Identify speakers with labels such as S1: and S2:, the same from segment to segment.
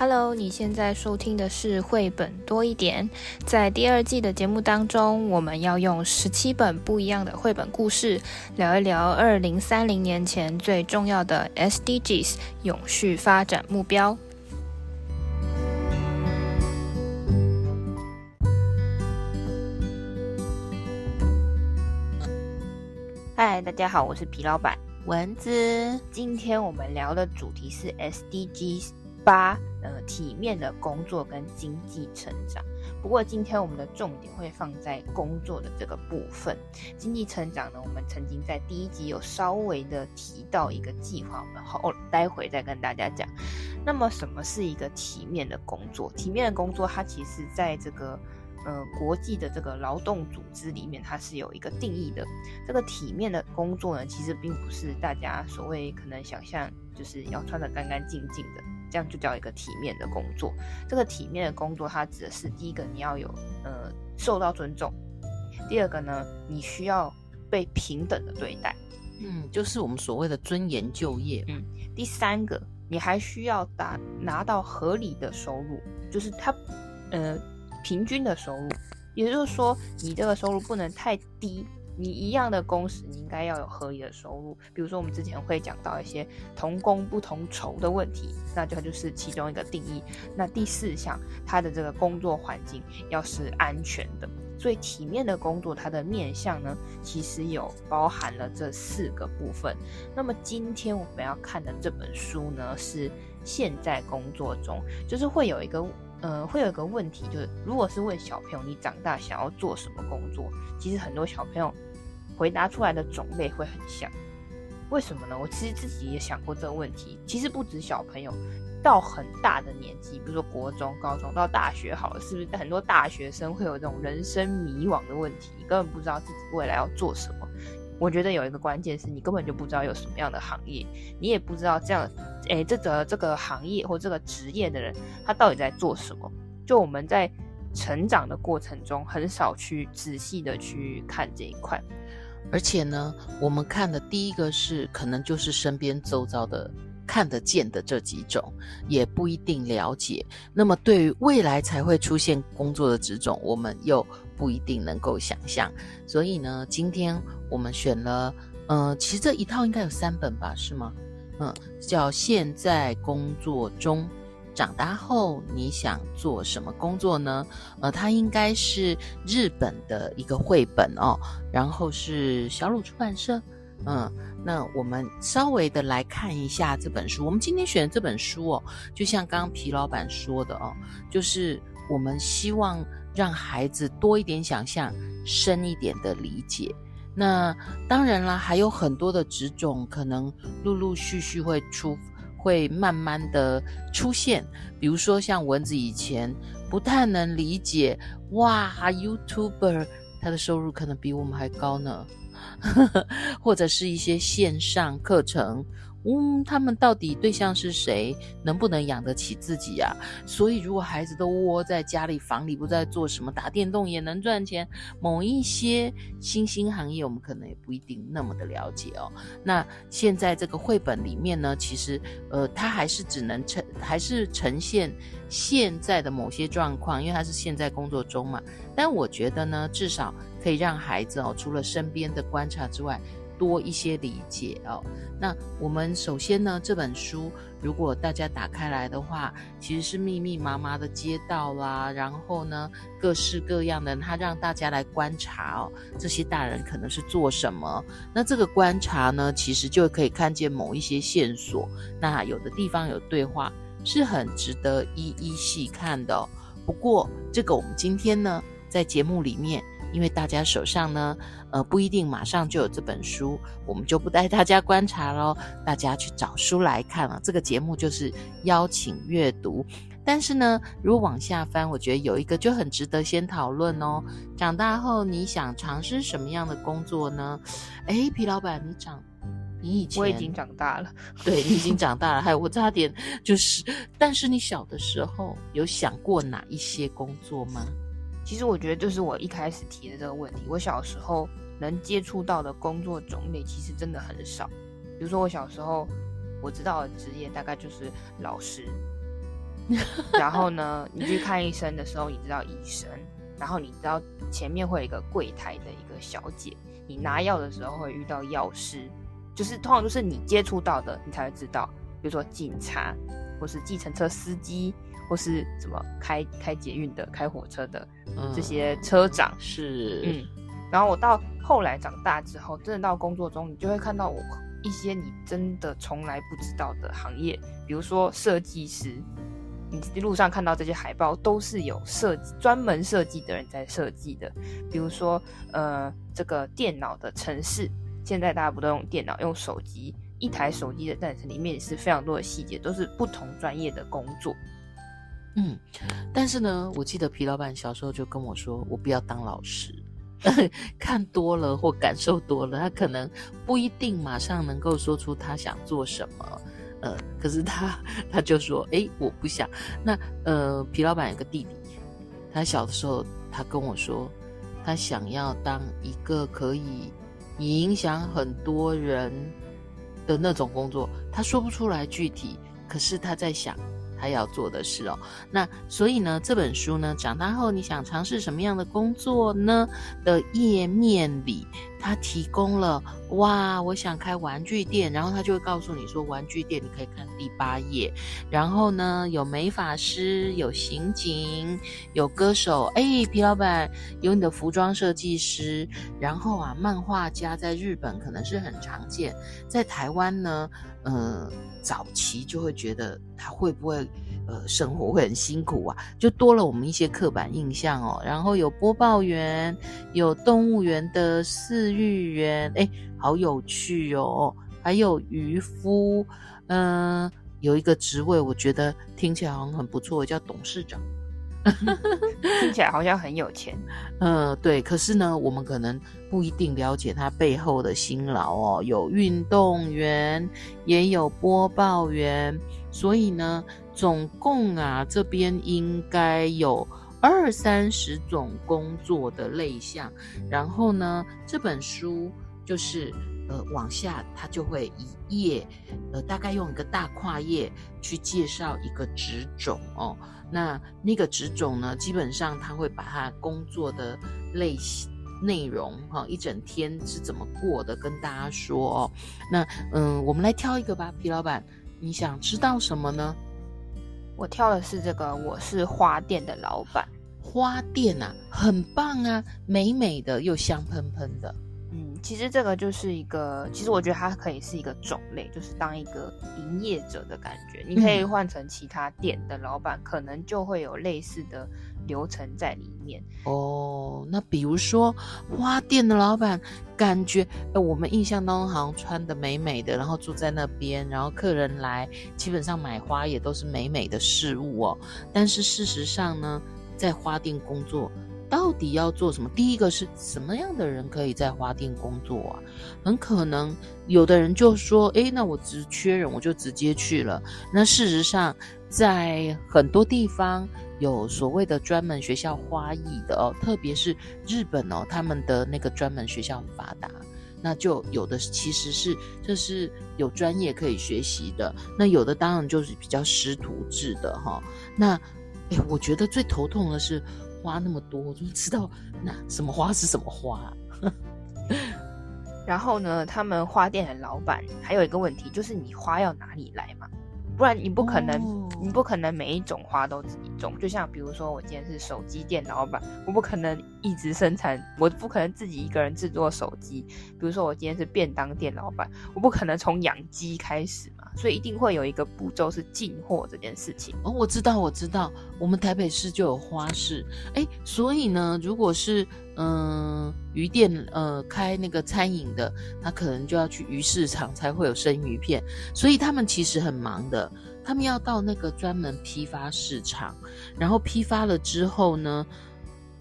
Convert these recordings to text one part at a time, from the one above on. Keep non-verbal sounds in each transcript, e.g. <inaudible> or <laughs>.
S1: Hello，你现在收听的是绘本多一点。在第二季的节目当中，我们要用十七本不一样的绘本故事，聊一聊二零三零年前最重要的 SDGs 永续发展目标。嗨，大家好，我是皮老板蚊子。今天我们聊的主题是 SDGs。八，呃，体面的工作跟经济成长。不过今天我们的重点会放在工作的这个部分。经济成长呢，我们曾经在第一集有稍微的提到一个计划，我们后待会再跟大家讲。那么什么是一个体面的工作？体面的工作，它其实在这个呃国际的这个劳动组织里面，它是有一个定义的。这个体面的工作呢，其实并不是大家所谓可能想象，就是要穿得干干净净的。这样就叫一个体面的工作。这个体面的工作，它指的是第一个，你要有呃受到尊重；第二个呢，你需要被平等的对待，
S2: 嗯，就是我们所谓的尊严就业。
S1: 嗯，第三个，你还需要打拿到合理的收入，就是它呃平均的收入，也就是说，你这个收入不能太低。你一样的工时，你应该要有合理的收入。比如说，我们之前会讲到一些同工不同酬的问题，那这就是其中一个定义。那第四项，它的这个工作环境要是安全的。所以，体面的工作，它的面向呢，其实有包含了这四个部分。那么，今天我们要看的这本书呢，是现在工作中，就是会有一个。呃，会有一个问题，就是如果是问小朋友，你长大想要做什么工作？其实很多小朋友回答出来的种类会很像。为什么呢？我其实自己也想过这个问题。其实不止小朋友，到很大的年纪，比如说国中、高中到大学，好了，是不是很多大学生会有这种人生迷惘的问题？你根本不知道自己未来要做什么。我觉得有一个关键是你根本就不知道有什么样的行业，你也不知道这样，诶，这个这个行业或这个职业的人他到底在做什么。就我们在成长的过程中，很少去仔细的去看这一块。
S2: 而且呢，我们看的第一个是可能就是身边周遭的看得见的这几种，也不一定了解。那么对于未来才会出现工作的职种，我们又不一定能够想象。所以呢，今天。我们选了，呃，其实这一套应该有三本吧，是吗？嗯，叫《现在工作中》，长大后你想做什么工作呢？呃，它应该是日本的一个绘本哦，然后是小鲁出版社。嗯，那我们稍微的来看一下这本书。我们今天选的这本书哦，就像刚刚皮老板说的哦，就是我们希望让孩子多一点想象，深一点的理解。那当然啦，还有很多的职种可能陆陆续续会出，会慢慢的出现。比如说像蚊子以前不太能理解，哇，YouTuber 他的收入可能比我们还高呢，<laughs> 或者是一些线上课程。嗯，他们到底对象是谁？能不能养得起自己啊？所以，如果孩子都窝在家里房里，不知道做什么，打电动也能赚钱，某一些新兴行业，我们可能也不一定那么的了解哦。那现在这个绘本里面呢，其实呃，它还是只能呈，还是呈现现在的某些状况，因为它是现在工作中嘛。但我觉得呢，至少可以让孩子哦，除了身边的观察之外，多一些理解哦。那我们首先呢，这本书如果大家打开来的话，其实是密密麻麻的街道啦，然后呢，各式各样的，他让大家来观察哦，这些大人可能是做什么。那这个观察呢，其实就可以看见某一些线索。那有的地方有对话，是很值得一一细看的。不过这个我们今天呢，在节目里面。因为大家手上呢，呃，不一定马上就有这本书，我们就不带大家观察喽，大家去找书来看了。这个节目就是邀请阅读，但是呢，如果往下翻，我觉得有一个就很值得先讨论哦。长大后你想尝试什么样的工作呢？诶，皮老板，你长，你以前
S1: 我已经长大了，
S2: 对，你已经长大了，还有我差点就是，但是你小的时候有想过哪一些工作吗？
S1: 其实我觉得，就是我一开始提的这个问题。我小时候能接触到的工作种类，其实真的很少。比如说，我小时候我知道的职业大概就是老师，<laughs> 然后呢，你去看医生的时候，你知道医生，然后你知道前面会有一个柜台的一个小姐，你拿药的时候会遇到药师，就是通常都是你接触到的，你才会知道，比如说警察，或是计程车司机，或是什么开开捷运的、开火车的、嗯、这些车长
S2: 是，
S1: 嗯，然后我到后来长大之后，真的到工作中，你就会看到我。一些你真的从来不知道的行业，比如说设计师，你路上看到这些海报都是有设计专门设计的人在设计的。比如说，呃，这个电脑的城市，现在大家不都用电脑，用手机，一台手机的诞生里面也是非常多的细节，都是不同专业的工作。
S2: 嗯，但是呢，我记得皮老板小时候就跟我说，我不要当老师。<laughs> 看多了或感受多了，他可能不一定马上能够说出他想做什么。呃，可是他 <laughs> 他就说：“诶，我不想。”那呃，皮老板有个弟弟，他小的时候他跟我说，他想要当一个可以影响很多人的那种工作，他说不出来具体，可是他在想。他要做的事哦，那所以呢，这本书呢，长大后你想尝试什么样的工作呢？的页面里，他提供了哇，我想开玩具店，然后他就会告诉你说，玩具店你可以看第八页，然后呢，有美法师，有刑警，有歌手，哎，皮老板，有你的服装设计师，然后啊，漫画家在日本可能是很常见，在台湾呢。呃，早期就会觉得他会不会呃生活会很辛苦啊，就多了我们一些刻板印象哦。然后有播报员，有动物园的饲育员，哎，好有趣哦。还有渔夫，嗯、有一个职位我觉得听起来好像很不错，叫董事长。
S1: 听起来好像很有钱，<laughs>
S2: 嗯、对。可是呢，我们可能不一定了解他背后的辛劳哦。有运动员，也有播报员，所以呢，总共啊，这边应该有二三十种工作的类项。然后呢，这本书就是呃，往下它就会一页，呃，大概用一个大跨页去介绍一个职种哦。那那个职种呢，基本上他会把他工作的类型内容哈，一整天是怎么过的跟大家说哦。那嗯，我们来挑一个吧，皮老板，你想知道什么呢？
S1: 我挑的是这个，我是花店的老板。
S2: 花店啊，很棒啊，美美的又香喷喷的。
S1: 嗯，其实这个就是一个，其实我觉得它可以是一个种类，就是当一个营业者的感觉。你可以换成其他店的老板，嗯、可能就会有类似的流程在里面。
S2: 哦，那比如说花店的老板，感觉我们印象当中好像穿的美美的，然后住在那边，然后客人来，基本上买花也都是美美的事物哦。但是事实上呢，在花店工作。到底要做什么？第一个是什么样的人可以在花店工作啊？很可能有的人就说：“诶，那我只缺人，我就直接去了。”那事实上，在很多地方有所谓的专门学校花艺的哦，特别是日本哦，他们的那个专门学校很发达。那就有的其实是这是有专业可以学习的，那有的当然就是比较师徒制的哈、那诶，我觉得最头痛的是。花那么多，<laughs> 我就知道那什么花是什么花。<laughs>
S1: 然后呢，他们花店的老板还有一个问题，就是你花要哪里来嘛？不然你不可能，oh. 你不可能每一种花都自己种。就像比如说，我今天是手机店老板，我不可能一直生产，我不可能自己一个人制作手机。比如说，我今天是便当店老板，我不可能从养鸡开始嘛，所以一定会有一个步骤是进货这件事情。
S2: 哦，我知道，我知道，我们台北市就有花市，哎，所以呢，如果是嗯鱼店，呃，开那个餐饮的，他可能就要去鱼市场才会有生鱼片，所以他们其实很忙的。他们要到那个专门批发市场，然后批发了之后呢，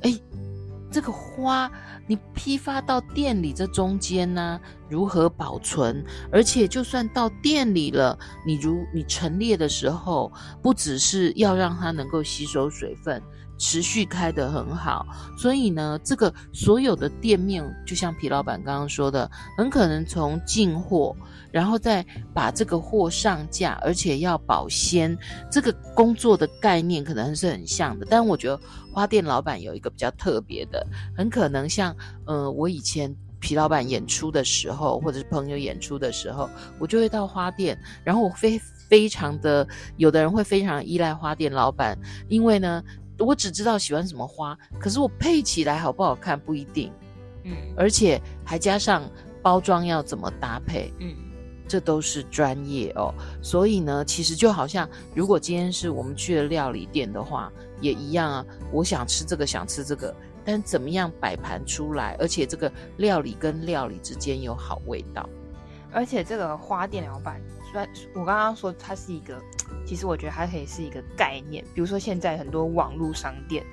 S2: 哎，这个花你批发到店里这中间呢，如何保存？而且就算到店里了，你如你陈列的时候，不只是要让它能够吸收水分，持续开得很好，所以呢，这个所有的店面，就像皮老板刚刚说的，很可能从进货，然后再把这个货上架，而且要保鲜，这个工作的概念可能是很像的。但我觉得花店老板有一个比较特别的，很可能像，呃，我以前皮老板演出的时候，或者是朋友演出的时候，我就会到花店，然后我非非常的，有的人会非常依赖花店老板，因为呢。我只知道喜欢什么花，可是我配起来好不好看不一定，嗯，而且还加上包装要怎么搭配，嗯，这都是专业哦。所以呢，其实就好像如果今天是我们去了料理店的话，也一样啊。我想吃这个，想吃这个，但怎么样摆盘出来，而且这个料理跟料理之间有好味道，
S1: 而且这个花店老板。虽然我刚刚说它是一个，<tsk> 其实我觉得它可以是一个概念。比如说现在很多网络商店，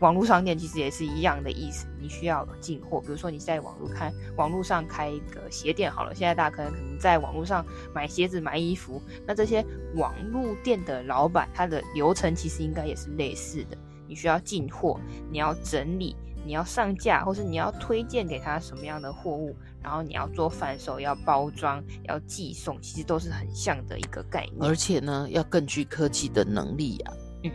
S1: 网络商店其实也是一样的意思。你需要进货，比如说你在网络开网络上开一个鞋店好了，现在大家可能可能在网络上买鞋子、买衣服，那这些网络店的老板，他的流程其实应该也是类似的。你需要进货，你要整理。你要上架，或是你要推荐给他什么样的货物，然后你要做贩售，要包装，要寄送，其实都是很像的一个概念。
S2: 而且呢，要更具科技的能力呀、啊。嗯，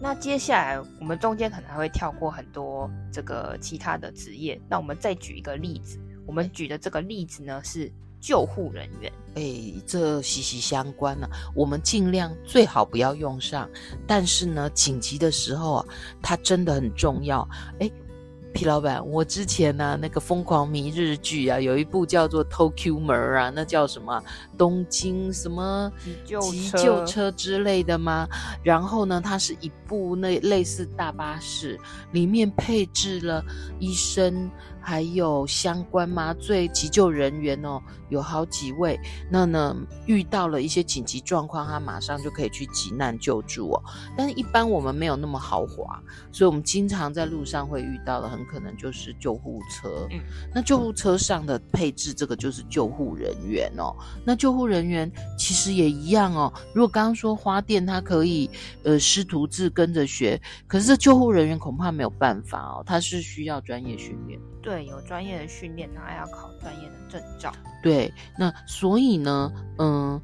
S1: 那接下来我们中间可能还会跳过很多这个其他的职业，那我们再举一个例子。我们举的这个例子呢是。救护人员，
S2: 哎，这息息相关呢、啊。我们尽量最好不要用上，但是呢，紧急的时候啊，它真的很重要。哎。皮老板，我之前呢、啊，那个疯狂迷日剧啊，有一部叫做《Tokyo 门》啊，那叫什么东京什么急救急救车之类的吗？然后呢，它是一部那类似大巴士，里面配置了医生，还有相关麻醉急救人员哦，有好几位。那呢，遇到了一些紧急状况，他马上就可以去急难救助哦。但是，一般我们没有那么豪华，所以我们经常在路上会遇到的很。可能就是救护车，嗯，那救护车上的配置，这个就是救护人员哦。那救护人员其实也一样哦。如果刚刚说花店，他可以呃师徒制跟着学，可是这救护人员恐怕没有办法哦，他是需要专业训练。
S1: 对，有专业的训练，然后要考专业的证照。
S2: 对，那所以呢，嗯，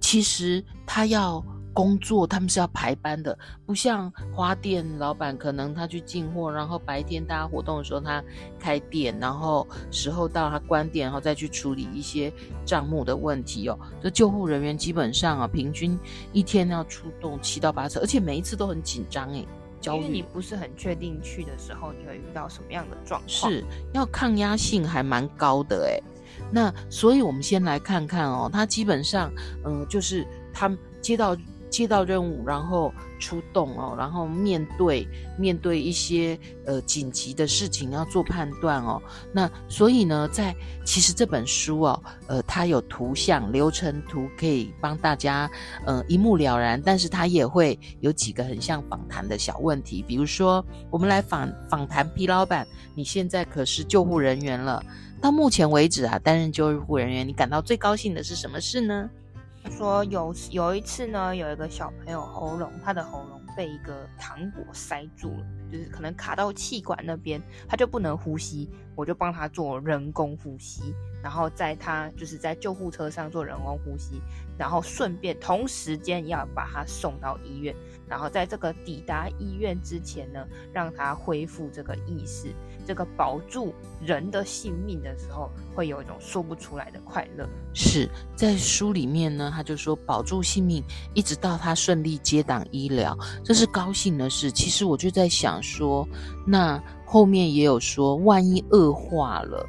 S2: 其实他要。工作他们是要排班的，不像花店老板，可能他去进货，然后白天大家活动的时候他开店，然后时候到他关店，然后再去处理一些账目的问题哦。这救护人员基本上啊，平均一天要出动七到八次，而且每一次都很紧张诶。
S1: 因为你不是很确定去的时候你会遇到什么样的状况，
S2: 是要抗压性还蛮高的诶。那所以我们先来看看哦，他基本上嗯、呃，就是他接到。接到任务，然后出动哦，然后面对面对一些呃紧急的事情要做判断哦。那所以呢，在其实这本书哦，呃，它有图像流程图可以帮大家呃一目了然，但是它也会有几个很像访谈的小问题，比如说我们来访访谈皮老板，你现在可是救护人员了，到目前为止啊，担任救护人员，你感到最高兴的是什么事呢？
S1: 说有有一次呢，有一个小朋友喉咙，他的喉咙被一个糖果塞住了，就是可能卡到气管那边，他就不能呼吸，我就帮他做人工呼吸，然后在他就是在救护车上做人工呼吸，然后顺便同时间要把他送到医院。然后在这个抵达医院之前呢，让他恢复这个意识，这个保住人的性命的时候，会有一种说不出来的快乐。
S2: 是在书里面呢，他就说保住性命，一直到他顺利接档医疗，这是高兴的事。其实我就在想说，那后面也有说，万一恶化了。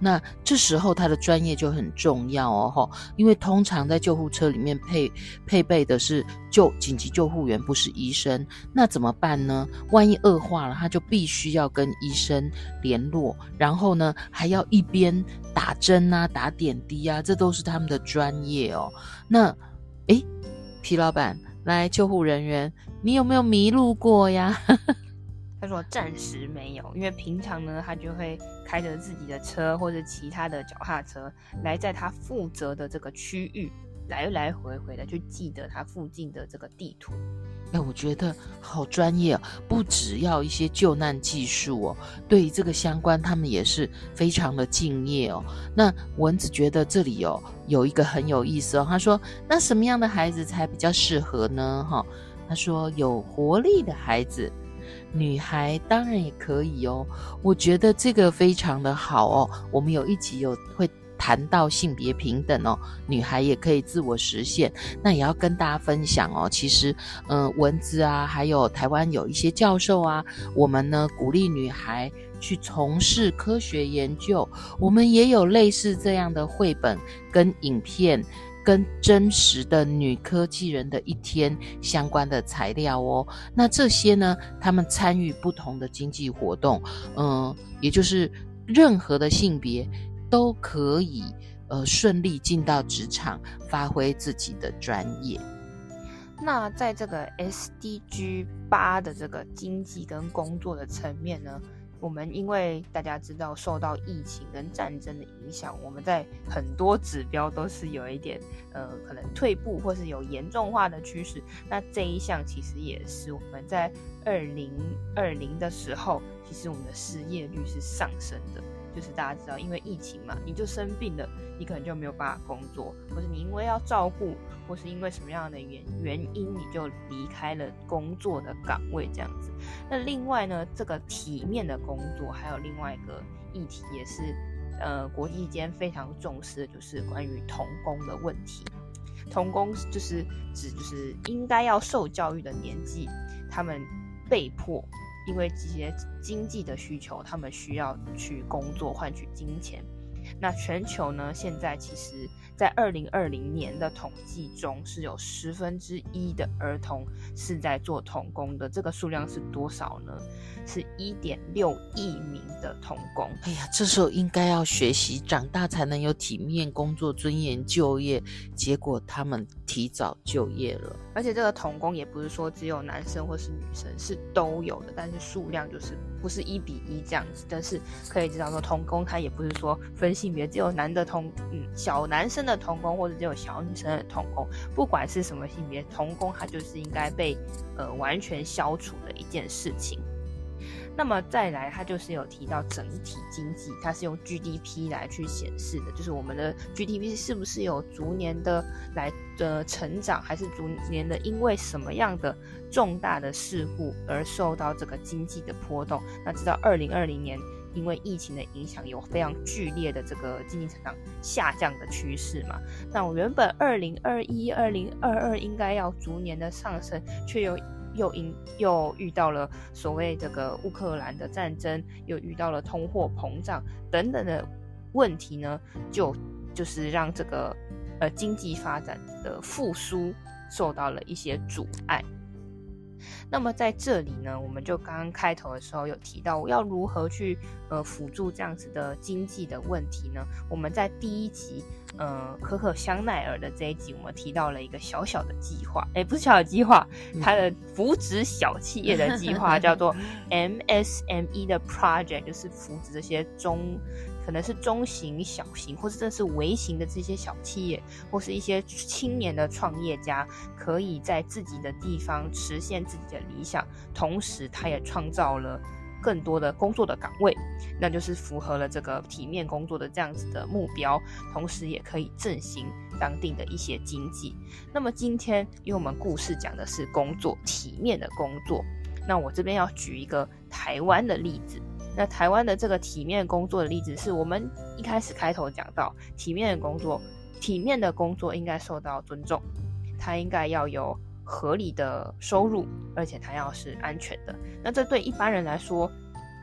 S2: 那这时候他的专业就很重要哦，吼，因为通常在救护车里面配配备的是救紧急救护员，不是医生。那怎么办呢？万一恶化了，他就必须要跟医生联络，然后呢，还要一边打针啊、打点滴啊，这都是他们的专业哦。那，诶，皮老板，来，救护人员，你有没有迷路过呀？<laughs>
S1: 他说暂时没有，因为平常呢，他就会开着自己的车或者其他的脚踏车来在他负责的这个区域来来回回的去记得他附近的这个地图。
S2: 哎，我觉得好专业哦，不只要一些救难技术哦，对于这个相关，他们也是非常的敬业哦。那蚊子觉得这里哦有一个很有意思哦，他说：“那什么样的孩子才比较适合呢？”哈，他说：“有活力的孩子，女孩当然也可以哦。”我觉得这个非常的好哦。我们有一集有会。谈到性别平等哦，女孩也可以自我实现，那也要跟大家分享哦。其实，嗯、呃，蚊子啊，还有台湾有一些教授啊，我们呢鼓励女孩去从事科学研究，我们也有类似这样的绘本跟影片，跟真实的女科技人的一天相关的材料哦。那这些呢，他们参与不同的经济活动，嗯、也就是任何的性别。都可以呃顺利进到职场，发挥自己的专业。
S1: 那在这个 SDG 八的这个经济跟工作的层面呢，我们因为大家知道受到疫情跟战争的影响，我们在很多指标都是有一点呃可能退步或是有严重化的趋势。那这一项其实也是我们在二零二零的时候，其实我们的失业率是上升的。就是大家知道，因为疫情嘛，你就生病了，你可能就没有办法工作，或是你因为要照顾，或是因为什么样的原原因，你就离开了工作的岗位这样子。那另外呢，这个体面的工作还有另外一个议题，也是呃国际间非常重视的，就是关于童工的问题。童工就是指就是应该要受教育的年纪，他们被迫。因为这些经济的需求，他们需要去工作换取金钱。那全球呢，现在其实，在二零二零年的统计中，是有十分之一的儿童是在做童工的。这个数量是多少呢？是一点六亿名的童工。
S2: 哎呀，这时候应该要学习，长大才能有体面工作、尊严就业。结果他们提早就业了。
S1: 而且这个童工也不是说只有男生或是女生，是都有的，但是数量就是不是一比一这样子。但是可以知道说，童工他也不是说分性别，只有男的童，嗯，小男生的童工或者只有小女生的童工，不管是什么性别，童工他就是应该被呃完全消除的一件事情。那么再来，它就是有提到整体经济，它是用 GDP 来去显示的，就是我们的 GDP 是不是有逐年的来的成长，还是逐年的因为什么样的重大的事故而受到这个经济的波动？那知道二零二零年因为疫情的影响，有非常剧烈的这个经济成长下降的趋势嘛？那我原本二零二一、二零二二应该要逐年的上升，却又。又因又遇到了所谓这个乌克兰的战争，又遇到了通货膨胀等等的问题呢，就就是让这个呃经济发展的复苏受到了一些阻碍。那么在这里呢，我们就刚刚开头的时候有提到，要如何去呃辅助这样子的经济的问题呢？我们在第一集呃可可香奈儿的这一集，我们提到了一个小小的计划，哎，不是小计划，它的扶植小企业的计划叫做 <laughs> MSME 的 project，就是扶植这些中。可能是中型、小型，或是真的是微型的这些小企业，或是一些青年的创业家，可以在自己的地方实现自己的理想，同时他也创造了更多的工作的岗位，那就是符合了这个体面工作的这样子的目标，同时也可以振兴当地的一些经济。那么今天，因为我们故事讲的是工作，体面的工作，那我这边要举一个台湾的例子。那台湾的这个体面工作的例子，是我们一开始开头讲到，体面的工作，体面的工作应该受到尊重，它应该要有合理的收入，而且它要是安全的。那这对一般人来说，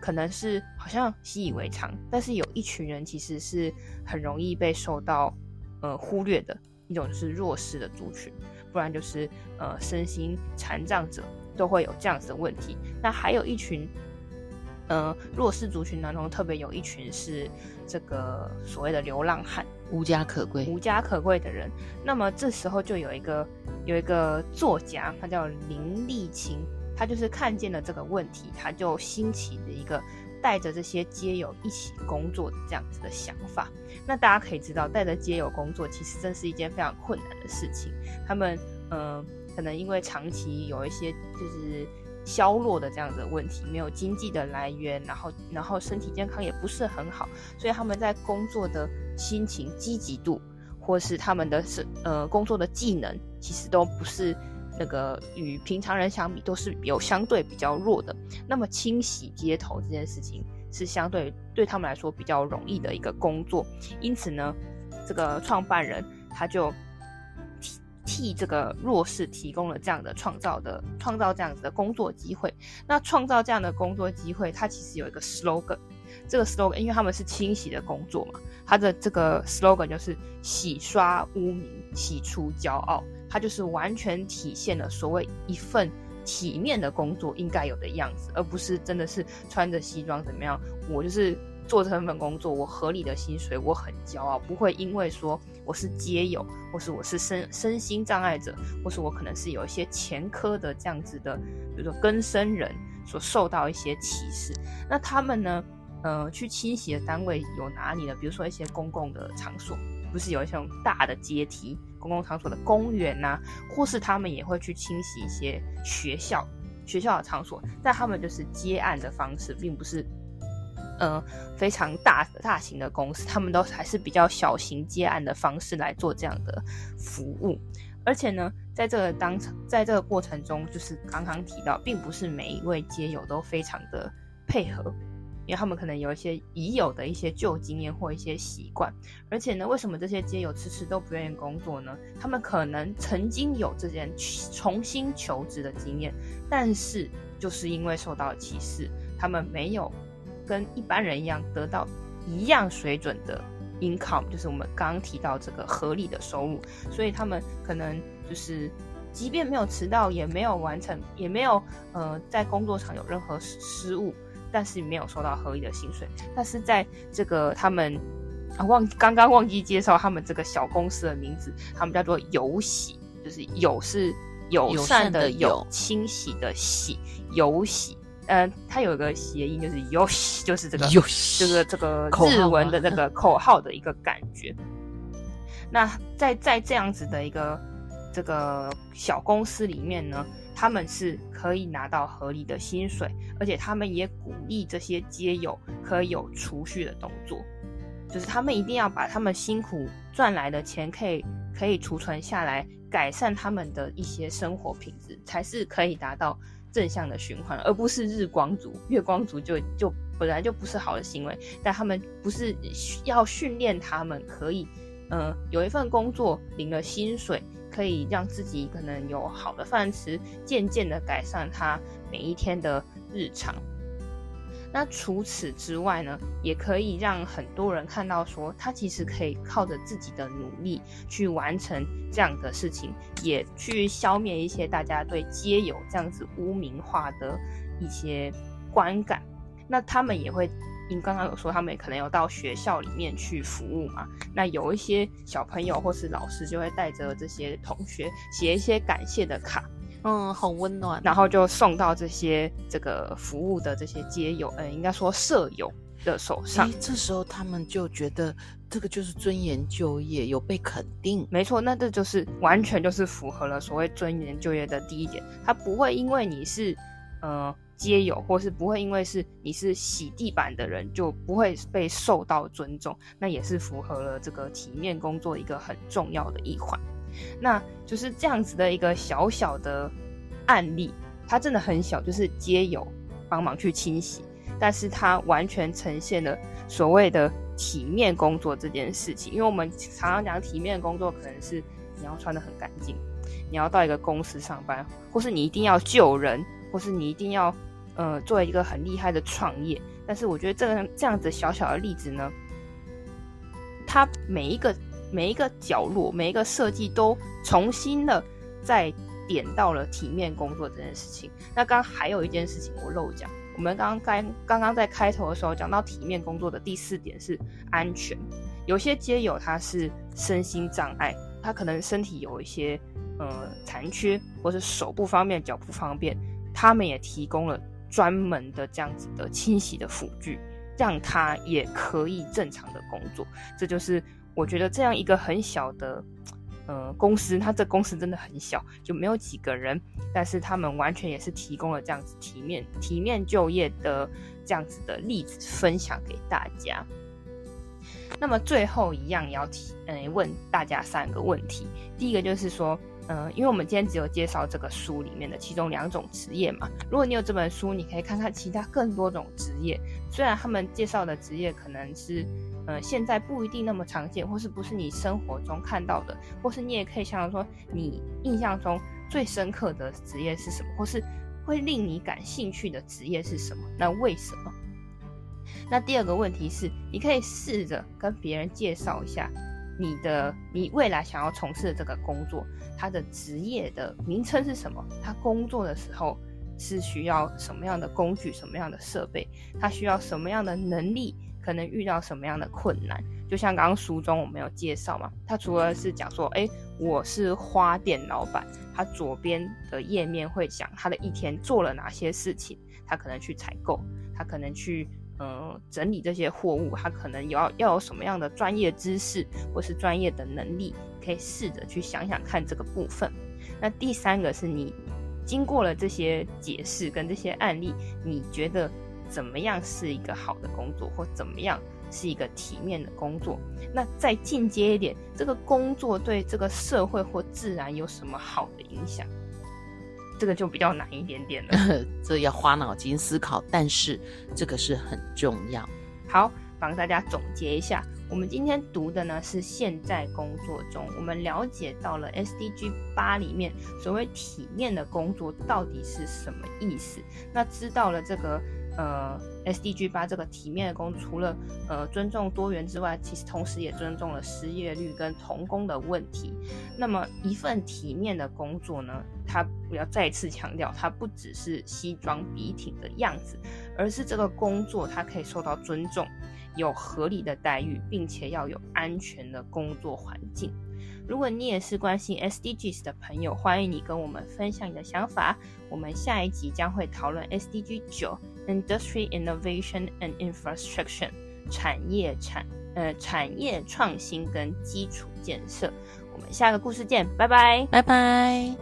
S1: 可能是好像习以为常，但是有一群人其实是很容易被受到呃忽略的，一种就是弱势的族群，不然就是呃身心残障者都会有这样子的问题。那还有一群。呃，弱势族群当中特别有一群是这个所谓的流浪汉，
S2: 无家可归，
S1: 无家可归的人。那么这时候就有一个有一个作家，他叫林立青，他就是看见了这个问题，他就兴起的一个带着这些街友一起工作的这样子的想法。那大家可以知道，带着街友工作其实真是一件非常困难的事情。他们嗯、呃，可能因为长期有一些就是消落的这样子的问题，没有经济的来源，然后然后身体健康也不是很好，所以他们在工作的心情积极度，或是他们的是呃工作的技能，其实都不是。那个与平常人相比都是有相对比较弱的，那么清洗街头这件事情是相对对他们来说比较容易的一个工作，因此呢，这个创办人他就替这个弱势提供了这样的创造的创造这样子的工作机会。那创造这样的工作机会，它其实有一个 slogan，这个 slogan 因为他们是清洗的工作嘛，它的这个 slogan 就是洗刷污名，洗出骄傲。它就是完全体现了所谓一份体面的工作应该有的样子，而不是真的是穿着西装怎么样。我就是做这份工作，我合理的薪水，我很骄傲，不会因为说我是街友，或是我是身身心障碍者，或是我可能是有一些前科的这样子的，比如说更生人所受到一些歧视。那他们呢，呃，去清洗的单位有哪里呢？比如说一些公共的场所，不是有一些大的阶梯。公共场所的公园呐、或是他们也会去清洗一些学校、学校的场所，但他们就是接案的方式，并不是，呃，非常大大型的公司，他们都还是比较小型接案的方式来做这样的服务。而且呢，在这个当在这个过程中，就是刚刚提到，并不是每一位街友都非常的配合。因为他们可能有一些已有的一些旧经验或一些习惯，而且呢，为什么这些街友迟迟都不愿意工作呢？他们可能曾经有这件重新求职的经验，但是就是因为受到歧视，他们没有跟一般人一样得到一样水准的 income，就是我们刚刚提到这个合理的收入，所以他们可能就是即便没有迟到，也没有完成，也没有呃在工作上有任何失误。但是没有收到合理的薪水。但是在这个他们啊忘刚刚忘记介绍他们这个小公司的名字，他们叫做友喜，就是友是友善的友，清洗的洗，友洗。嗯、呃，它有一个谐音，就是友洗，就是这个，就是这个日文的那个 <laughs> 口号的一个感觉。那在在这样子的一个这个小公司里面呢，他们是可以拿到合理的薪水，而且他们也鼓励这些街友可以有储蓄的动作，就是他们一定要把他们辛苦赚来的钱可以可以储存下来，改善他们的一些生活品质，才是可以达到正向的循环，而不是日光族、月光族就就本来就不是好的行为，但他们不是要训练他们可以，嗯、有一份工作领了薪水。可以让自己可能有好的饭吃，渐渐的改善他每一天的日常。那除此之外呢，也可以让很多人看到说，他其实可以靠着自己的努力去完成这样的事情，也去消灭一些大家对街友这样子污名化的一些观感。那他们也会。因刚刚有说他们可能有到学校里面去服务嘛？那有一些小朋友或是老师就会带着这些同学写一些感谢的卡，
S2: 嗯，好温暖，
S1: 然后就送到这些这个服务的这些街友，嗯，应该说舍友的手上。
S2: 这时候他们就觉得这个就是尊严就业，有被肯定。
S1: 没错，那这就是完全就是符合了所谓尊严就业的第一点，他不会因为你是，呃。街友，或是不会因为是你是洗地板的人就不会被受到尊重，那也是符合了这个体面工作一个很重要的一环。那就是这样子的一个小小的案例，它真的很小，就是街友帮忙去清洗，但是它完全呈现了所谓的体面工作这件事情。因为我们常常讲体面工作，可能是你要穿得很干净，你要到一个公司上班，或是你一定要救人。或是你一定要，呃，做一个很厉害的创业，但是我觉得这个这样子小小的例子呢，它每一个每一个角落每一个设计都重新的再点到了体面工作这件事情。那刚还有一件事情我漏讲，我们刚刚刚刚刚在开头的时候讲到体面工作的第四点是安全。有些街友他是身心障碍，他可能身体有一些呃残缺，或是手不方便、脚不方便。他们也提供了专门的这样子的清洗的辅具，让他也可以正常的工作。这就是我觉得这样一个很小的。呃，公司它这公司真的很小，就没有几个人，但是他们完全也是提供了这样子体面体面就业的这样子的例子分享给大家。那么最后一样要提，嗯、问大家三个问题。第一个就是说，嗯、因为我们今天只有介绍这个书里面的其中两种职业嘛，如果你有这本书，你可以看看其他更多种职业，虽然他们介绍的职业可能是。呃，现在不一定那么常见，或是不是你生活中看到的，或是你也可以想想说，你印象中最深刻的职业是什么，或是会令你感兴趣的职业是什么？那为什么？那第二个问题是，你可以试着跟别人介绍一下你的你未来想要从事的这个工作，它的职业的名称是什么？他工作的时候是需要什么样的工具、什么样的设备？他需要什么样的能力？可能遇到什么样的困难？就像刚刚书中我们有介绍嘛，他除了是讲说，哎，我是花店老板，他左边的页面会讲他的一天做了哪些事情，他可能去采购，他可能去呃整理这些货物，他可能要要有什么样的专业知识或是专业的能力，可以试着去想想看这个部分。那第三个是你经过了这些解释跟这些案例，你觉得？怎么样是一个好的工作，或怎么样是一个体面的工作？那再进阶一点，这个工作对这个社会或自然有什么好的影响？这个就比较难一点点了，<laughs>
S2: 这要花脑筋思考，但是这个是很重要。
S1: 好，帮大家总结一下，我们今天读的呢是现在工作中，我们了解到了 SDG 八里面所谓体面的工作到底是什么意思？那知道了这个。呃，SDG 八这个体面的工，除了呃尊重多元之外，其实同时也尊重了失业率跟童工的问题。那么一份体面的工作呢，它我要再次强调，它不只是西装笔挺的样子，而是这个工作它可以受到尊重，有合理的待遇，并且要有安全的工作环境。如果你也是关心 SDGs 的朋友，欢迎你跟我们分享你的想法。我们下一集将会讨论 SDG 九 Industry Innovation and Infrastructure 产业产呃产业创新跟基础建设。我们下个故事见，拜拜，
S2: 拜拜。